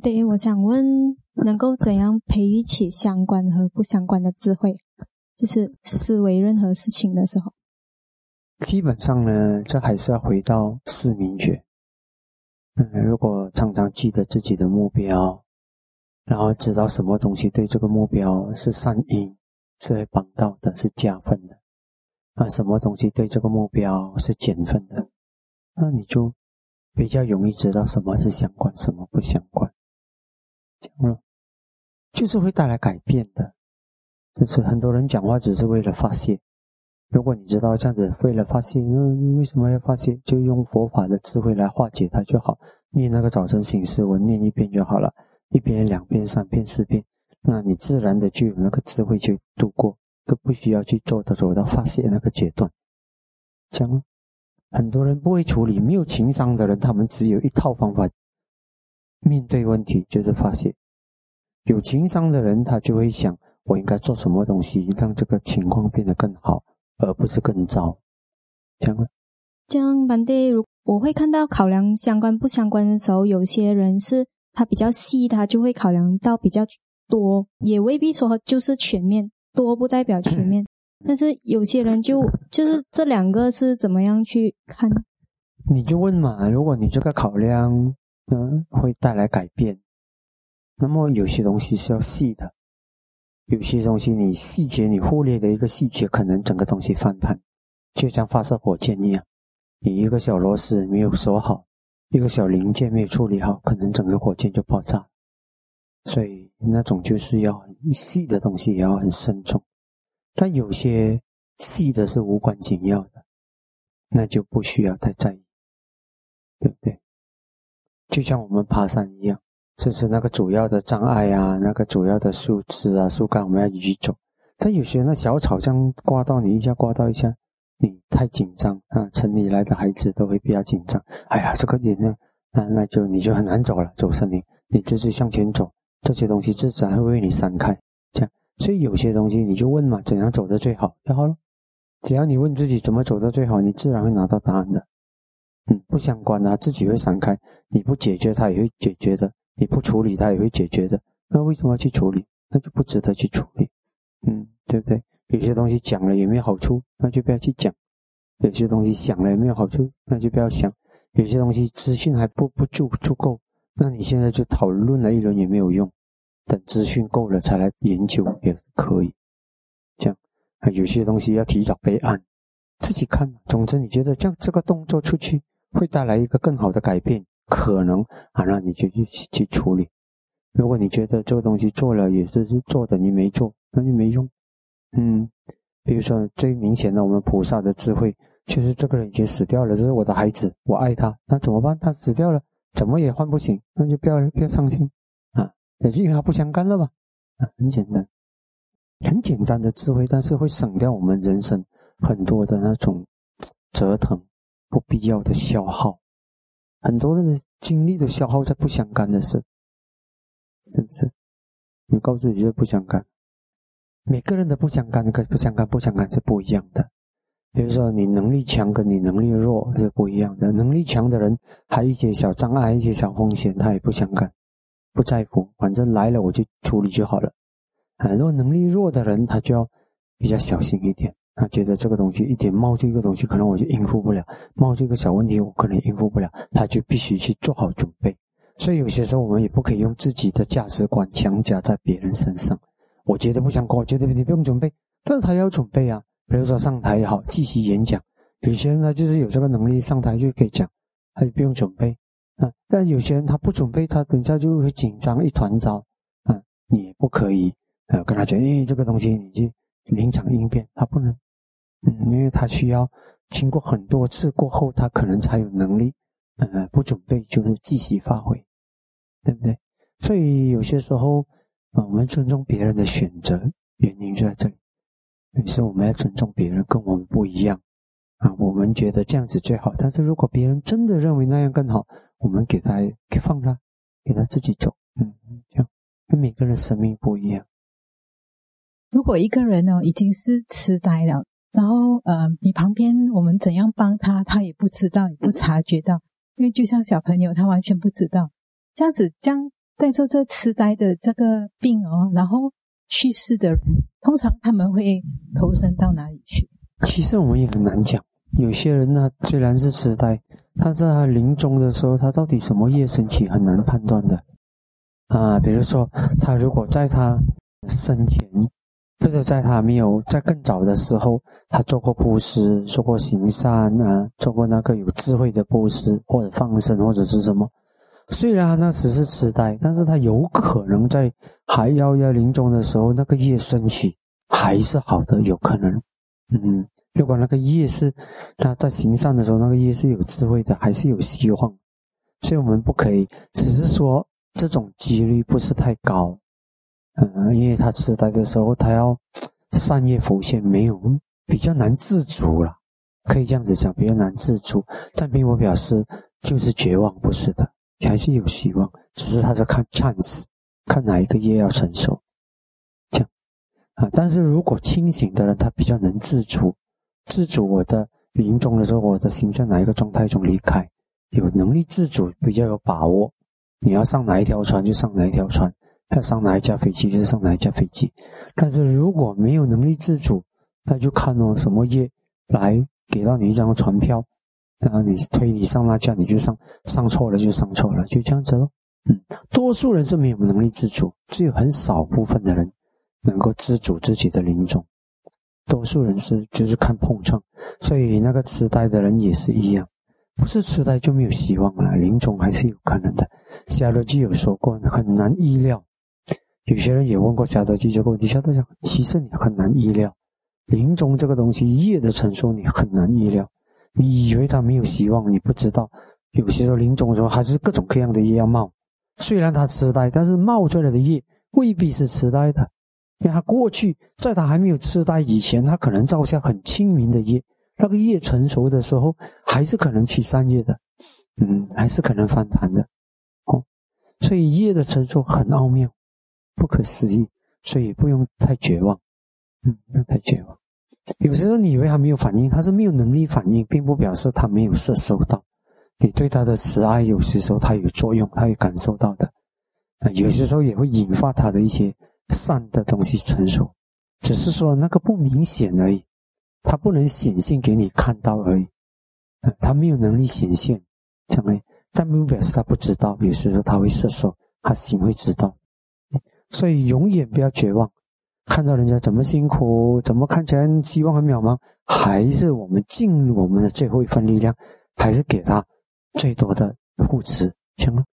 对，我想问，能够怎样培育起相关和不相关的智慧？就是思维任何事情的时候，基本上呢，这还是要回到四明觉。嗯，如果常常记得自己的目标，然后知道什么东西对这个目标是善因，是会帮到的，是加分的；啊，什么东西对这个目标是减分的，那你就比较容易知道什么是相关，什么不相讲。了，就是会带来改变的。就是很多人讲话只是为了发泄。如果你知道这样子为了发泄，嗯，为什么要发泄？就用佛法的智慧来化解它就好。念那个早晨醒思文，念一遍就好了，一遍、两遍、三遍、四遍，那你自然的就有那个智慧去度过，都不需要去做到走到发泄那个阶段。讲，很多人不会处理，没有情商的人，他们只有一套方法面对问题，就是发泄；有情商的人，他就会想，我应该做什么东西让这个情况变得更好。而不是更糟，这样。这样，班弟，如我会看到考量相关不相关的时候，有些人是他比较细，他就会考量到比较多，也未必说就是全面，多不代表全面。但是有些人就就是这两个是怎么样去看？你就问嘛，如果你这个考量嗯会带来改变，那么有些东西是要细的。有些东西你细节你忽略的一个细节，可能整个东西翻盘，就像发射火箭一样，你一个小螺丝没有锁好，一个小零件没有处理好，可能整个火箭就爆炸。所以那种就是要细的东西也要很慎重，但有些细的是无关紧要的，那就不需要太在意，对不对？就像我们爬山一样。这是那个主要的障碍啊，那个主要的树枝啊、树干，我们要移走。但有些那小草这样刮到你一下，刮到一下，你太紧张啊。城里来的孩子都会比较紧张。哎呀，这个点呢，那那就你就很难走了。走森林，你直直向前走，这些东西自然会为你散开。这样，所以有些东西你就问嘛，怎样走的最好就好了。只要你问自己怎么走的最好，你自然会拿到答案的。嗯，不相关的，自己会闪开。你不解决，它也会解决的。你不处理，它也会解决的。那为什么要去处理？那就不值得去处理，嗯，对不对？有些东西讲了也没有好处，那就不要去讲；有些东西想了也没有好处，那就不要想；有些东西资讯还不不足足够，那你现在就讨论了一轮也没有用。等资讯够了才来研究也可以。这样，有些东西要提早备案，自己看。总之，你觉得这样这个动作出去会带来一个更好的改变？可能啊，那你就去去处理。如果你觉得这个东西做了也是做的，你没做，那就没用。嗯，比如说最明显的，我们菩萨的智慧，就是这个人已经死掉了，这是我的孩子，我爱他，那怎么办？他死掉了，怎么也换不醒，那就不要不要伤心啊，也是因为他不相干了吧？啊，很简单，很简单的智慧，但是会省掉我们人生很多的那种折腾，不必要的消耗。很多人的精力都消耗在不相干的事，是不是？你告诉你这不相干，每个人的不相干跟不相干不相干是不一样的。比如说，你能力强跟你能力弱是不一样的。能力强的人还有一些小障碍、一些小风险，他也不相干，不在乎，反正来了我就处理就好了。很多能力弱的人，他就要比较小心一点。他觉得这个东西一点冒出一个东西，可能我就应付不了；冒出一个小问题，我可能应付不了，他就必须去做好准备。所以有些时候我们也不可以用自己的价值观强加在别人身上。我觉得不想过，我觉得你不用准备，但是他要准备啊。比如说上台也好，继续演讲，有些人他就是有这个能力上台就可以讲，他就不用准备啊。但有些人他不准备，他等下就会紧张一团糟啊。你也不可以呃跟他讲，因为，这个东西你就临场应变，他不能。嗯，因为他需要经过很多次过后，他可能才有能力。呃，不准备就是继续发挥，对不对？所以有些时候，啊，我们尊重别人的选择，原因就在这里。于是我们要尊重别人，跟我们不一样啊。我们觉得这样子最好，但是如果别人真的认为那样更好，我们给他给放他，给他自己走。嗯，这样，因为每个人生命不一样。如果一个人呢，已经是痴呆了。然后，呃，你旁边我们怎样帮他，他也不知道，也不察觉到，因为就像小朋友，他完全不知道。这样子，这样带着这痴呆的这个病哦，然后去世的人，通常他们会投身到哪里去？其实我们也很难讲。有些人呢，虽然是痴呆，但是他临终的时候，他到底什么业升起，很难判断的。啊，比如说，他如果在他生前，或者在他没有在更早的时候，他做过布施，做过行善啊，做过那个有智慧的布施，或者放生，或者是什么。虽然他那时是痴呆，但是他有可能在还要要临终的时候，那个业升起还是好的，有可能。嗯，如果那个业是他在行善的时候，那个业是有智慧的，还是有希望。所以我们不可以，只是说。这种几率不是太高，嗯，因为他痴呆的时候，他要善业浮现，没有比较难自主了，可以这样子讲，比较难自主。但并不表示就是绝望，不是的，还是有希望，只是他在看 chance，看哪一个业要成熟，这样啊。但是如果清醒的人，他比较能自主，自主我的临终的时候，我的心在哪一个状态中离开，有能力自主，比较有把握。你要上哪一条船就上哪一条船，要上哪一架飞机就上哪一架飞机。但是如果没有能力自主，那就看哦什么业来给到你一张船票，然后你推你上那架你就上，上错了就上错了，就这样子咯。嗯，多数人是没有能力自主，只有很少部分的人能够自主自己的临终，多数人是就是看碰撞，所以那个痴呆的人也是一样。不是痴呆就没有希望了，临终还是有可能的。夏洛基有说过，很难意料。有些人也问过夏德基这个问题，夏德讲，其实你很难预料，临终这个东西业的成熟你很难预料。你以为他没有希望，你不知道，有些时候临终的时候还是各种各样的业要冒。虽然他痴呆，但是冒出来的业未必是痴呆的，因为他过去在他还没有痴呆以前，他可能造下很清明的业。那个业成熟的时候，还是可能起善业的，嗯，还是可能翻盘的，哦，所以业的成熟很奥妙，不可思议，所以不用太绝望，嗯，不用太绝望。有时候你以为他没有反应，他是没有能力反应，并不表示他没有摄受到你对他的慈爱。有些时候他有作用，他有感受到的，啊，有些时候也会引发他的一些善的东西成熟，只是说那个不明显而已。他不能显现给你看到而已，他没有能力显现，这样但并不表示他不知道。有些时候他会射手，他心会知道，所以永远不要绝望。看到人家怎么辛苦，怎么看起来希望很渺茫，还是我们尽我们的最后一份力量，还是给他最多的护持，行了。